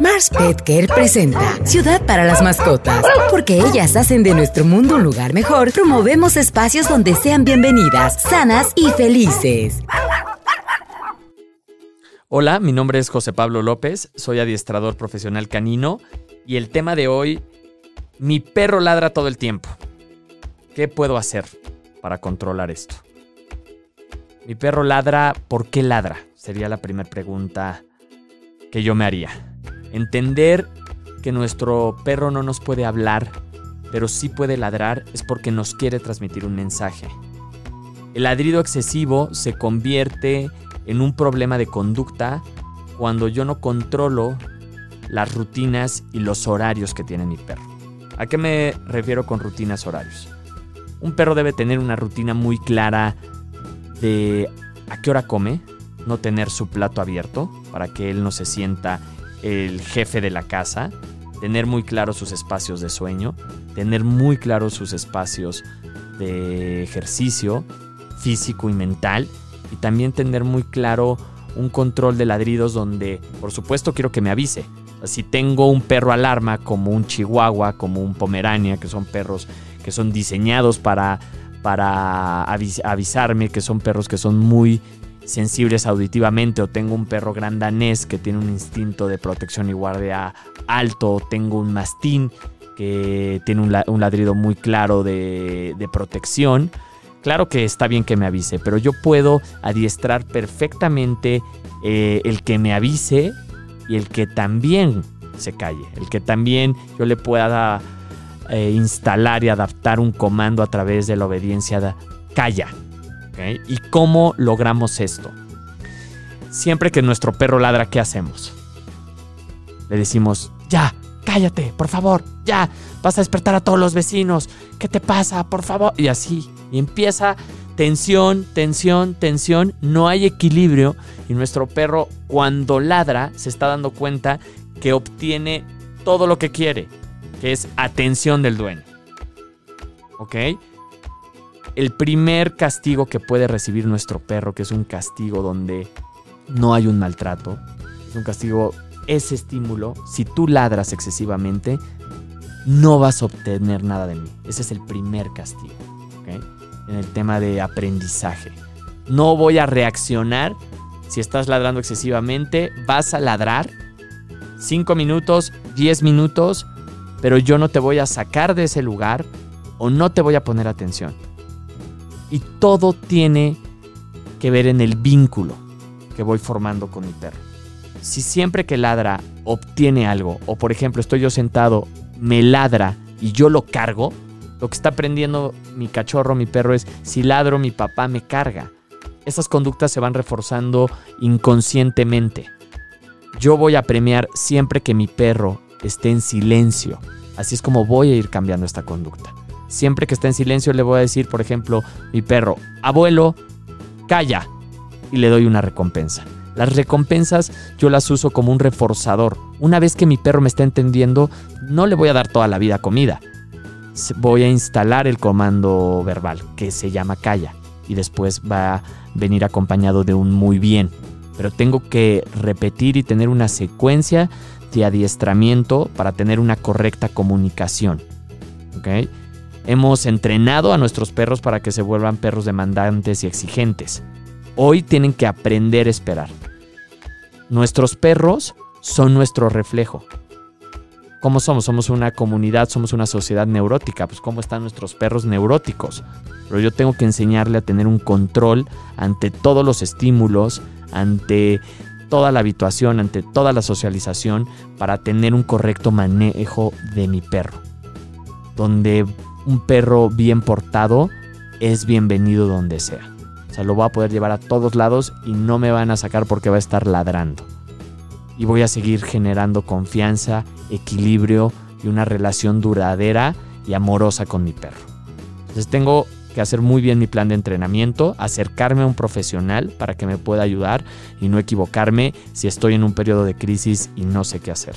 Mars Pet Care presenta Ciudad para las mascotas. Porque ellas hacen de nuestro mundo un lugar mejor, promovemos espacios donde sean bienvenidas, sanas y felices. Hola, mi nombre es José Pablo López, soy adiestrador profesional canino y el tema de hoy, mi perro ladra todo el tiempo. ¿Qué puedo hacer para controlar esto? Mi perro ladra, ¿por qué ladra? Sería la primera pregunta que yo me haría. Entender que nuestro perro no nos puede hablar, pero sí puede ladrar es porque nos quiere transmitir un mensaje. El ladrido excesivo se convierte en un problema de conducta cuando yo no controlo las rutinas y los horarios que tiene mi perro. ¿A qué me refiero con rutinas horarios? Un perro debe tener una rutina muy clara de a qué hora come, no tener su plato abierto para que él no se sienta el jefe de la casa, tener muy claros sus espacios de sueño, tener muy claros sus espacios de ejercicio físico y mental y también tener muy claro un control de ladridos donde por supuesto quiero que me avise. Si tengo un perro alarma como un chihuahua, como un pomerania, que son perros que son diseñados para, para avisarme, que son perros que son muy sensibles auditivamente o tengo un perro gran danés que tiene un instinto de protección y guardia alto o tengo un mastín que tiene un, ladrido muy claro de, protección. Claro que está bien que me avise, pero yo puedo adiestrar perfectamente eh, el que me avise y el que también se calle, el que también yo le pueda eh, instalar y adaptar un comando a través de la obediencia calla. ¿Y cómo logramos esto? Siempre que nuestro perro ladra, ¿qué hacemos? Le decimos, ya, cállate, por favor, ya, vas a despertar a todos los vecinos, ¿qué te pasa, por favor? Y así, y empieza tensión, tensión, tensión, no hay equilibrio y nuestro perro cuando ladra se está dando cuenta que obtiene todo lo que quiere, que es atención del dueño. ¿Ok? El primer castigo que puede recibir nuestro perro, que es un castigo donde no hay un maltrato, es un castigo, ese estímulo, si tú ladras excesivamente, no vas a obtener nada de mí. Ese es el primer castigo, En el tema de aprendizaje. No voy a reaccionar si estás ladrando excesivamente, vas a ladrar 5 minutos, 10 minutos, pero yo no te voy a sacar de ese lugar o no te voy a poner atención. Y todo tiene que ver en el vínculo que voy formando con mi perro. Si siempre que ladra obtiene algo, o por ejemplo estoy yo sentado, me ladra y yo lo cargo, lo que está aprendiendo mi cachorro, mi perro es, si ladro mi papá me carga. Esas conductas se van reforzando inconscientemente. Yo voy a premiar siempre que mi perro esté en silencio. Así es como voy a ir cambiando esta conducta. Siempre que está en silencio le voy a decir, por ejemplo, mi perro, abuelo, calla. Y le doy una recompensa. Las recompensas yo las uso como un reforzador. Una vez que mi perro me está entendiendo, no le voy a dar toda la vida comida. Voy a instalar el comando verbal, que se llama calla. Y después va a venir acompañado de un muy bien. Pero tengo que repetir y tener una secuencia de adiestramiento para tener una correcta comunicación. ¿Ok? Hemos entrenado a nuestros perros para que se vuelvan perros demandantes y exigentes. Hoy tienen que aprender a esperar. Nuestros perros son nuestro reflejo. ¿Cómo somos? Somos una comunidad, somos una sociedad neurótica. Pues ¿cómo están nuestros perros neuróticos? Pero yo tengo que enseñarle a tener un control ante todos los estímulos, ante toda la habituación, ante toda la socialización, para tener un correcto manejo de mi perro. Donde un perro bien portado es bienvenido donde sea. O sea, lo voy a poder llevar a todos lados y no me van a sacar porque va a estar ladrando. Y voy a seguir generando confianza, equilibrio y una relación duradera y amorosa con mi perro. Entonces tengo que hacer muy bien mi plan de entrenamiento, acercarme a un profesional para que me pueda ayudar y no equivocarme si estoy en un periodo de crisis y no sé qué hacer.